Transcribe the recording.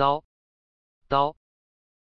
刀。刀。